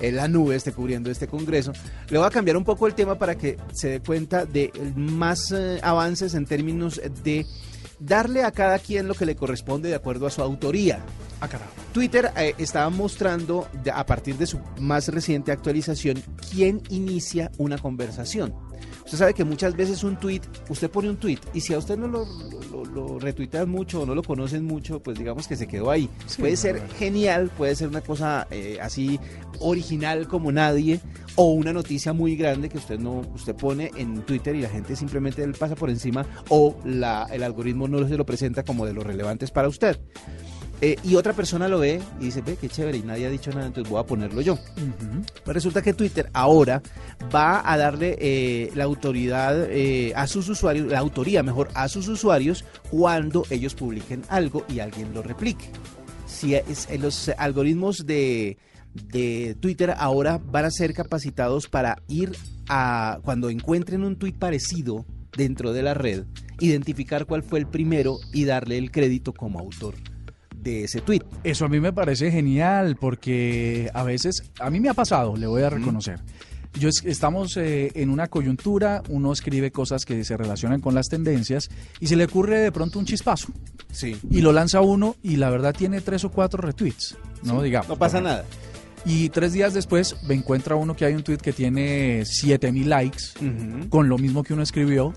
eh, la nube esté cubriendo este congreso. Le voy a cambiar un poco el tema para que se dé cuenta de más eh, avances en términos de darle a cada quien lo que le corresponde de acuerdo a su autoría. Ah. Twitter eh, estaba mostrando, a partir de su más reciente actualización, quién inicia una conversación. Usted sabe que muchas veces un tweet, usted pone un tweet y si a usted no lo, lo, lo retuitean mucho o no lo conocen mucho, pues digamos que se quedó ahí. Sí, puede ser verdad. genial, puede ser una cosa eh, así original como nadie o una noticia muy grande que usted no usted pone en Twitter y la gente simplemente le pasa por encima o la, el algoritmo no se lo presenta como de los relevantes para usted. Eh, y otra persona lo ve y dice, ve, qué chévere, y nadie ha dicho nada, entonces voy a ponerlo yo. Pues resulta que Twitter ahora va a darle eh, la autoridad eh, a sus usuarios, la autoría mejor a sus usuarios cuando ellos publiquen algo y alguien lo replique. Si es, eh, los algoritmos de, de Twitter ahora van a ser capacitados para ir a cuando encuentren un tweet parecido dentro de la red, identificar cuál fue el primero y darle el crédito como autor de ese tweet. Eso a mí me parece genial porque a veces, a mí me ha pasado, le voy a reconocer. Yo es- estamos eh, en una coyuntura, uno escribe cosas que se relacionan con las tendencias y se le ocurre de pronto un chispazo Sí. y lo lanza uno y la verdad tiene tres o cuatro retweets, no digamos. No pasa nada. Y tres días después me encuentra uno que hay un tweet que tiene 7000 likes con lo mismo que uno escribió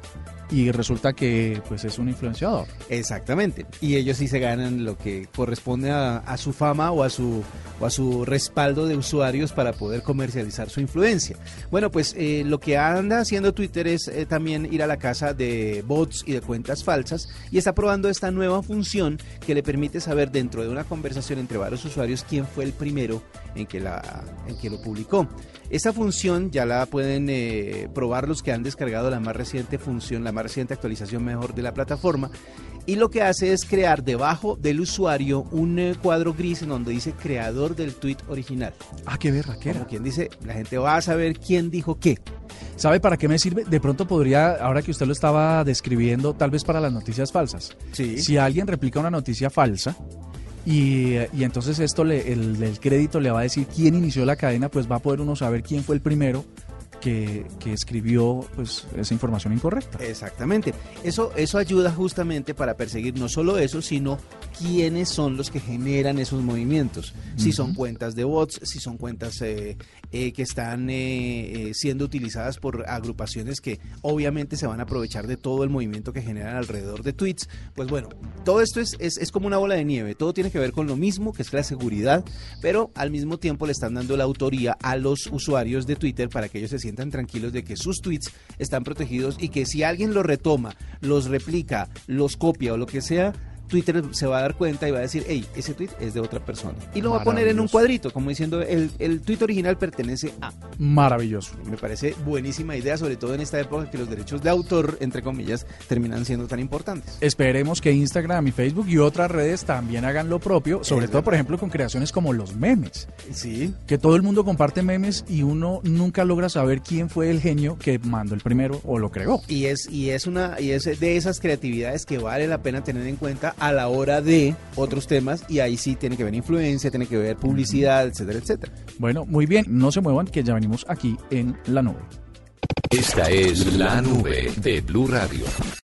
y resulta que pues es un influenciador. Exactamente. Y ellos sí se ganan lo que corresponde a, su fama o a su, o a su respaldo de usuarios para poder comercializar su influencia. Bueno, pues eh, lo que anda haciendo Twitter es eh, también ir a la casa de bots y de cuentas falsas y está probando esta nueva función que le permite saber dentro de una conversación entre varios usuarios quién fue el primero en que, la, en que lo publicó. Esta función ya la pueden eh, probar los que han descargado la más reciente función, la más reciente actualización mejor de la plataforma. Y lo que hace es crear debajo del usuario un eh, cuadro gris en donde dice creador del tweet original. Ah, qué berraquera. Como quien dice, la gente va a saber quién dijo qué. ¿Sabe para qué me sirve? De pronto podría, ahora que usted lo estaba describiendo, tal vez para las noticias falsas. Sí. Si alguien replica una noticia falsa y, y entonces esto le, el, el crédito le va a decir quién inició la cadena, pues va a poder uno saber quién fue el primero que, que escribió pues esa información incorrecta. Exactamente. Eso, eso ayuda justamente para perseguir no solo eso, sino quiénes son los que generan esos movimientos. Si son cuentas de bots, si son cuentas eh, eh, que están eh, eh, siendo utilizadas por agrupaciones que obviamente se van a aprovechar de todo el movimiento que generan alrededor de tweets. Pues bueno, todo esto es, es, es como una bola de nieve. Todo tiene que ver con lo mismo, que es la seguridad, pero al mismo tiempo le están dando la autoría a los usuarios de Twitter para que ellos se sientan tranquilos de que sus tweets están protegidos y que si alguien los retoma, los replica, los copia o lo que sea, Twitter se va a dar cuenta y va a decir, hey, ese tweet es de otra persona. Y lo va a poner en un cuadrito, como diciendo, el, el tweet original pertenece a. Maravilloso. Me parece buenísima idea, sobre todo en esta época que los derechos de autor, entre comillas, terminan siendo tan importantes. Esperemos que Instagram y Facebook y otras redes también hagan lo propio, sobre Es todo, por ejemplo, con creaciones como los memes. Sí, Que todo el mundo comparte memes y uno nunca logra saber quién fue el genio que mandó el primero o lo creó. Y es, y es una, y es de esas creatividades que vale la pena tener en cuenta a la hora de otros temas, y ahí sí tiene que ver influencia, tiene que ver publicidad, etcétera, etcétera. Bueno, muy bien, no se muevan que ya venimos aquí en la nube. Esta es la nube de Blue Radio.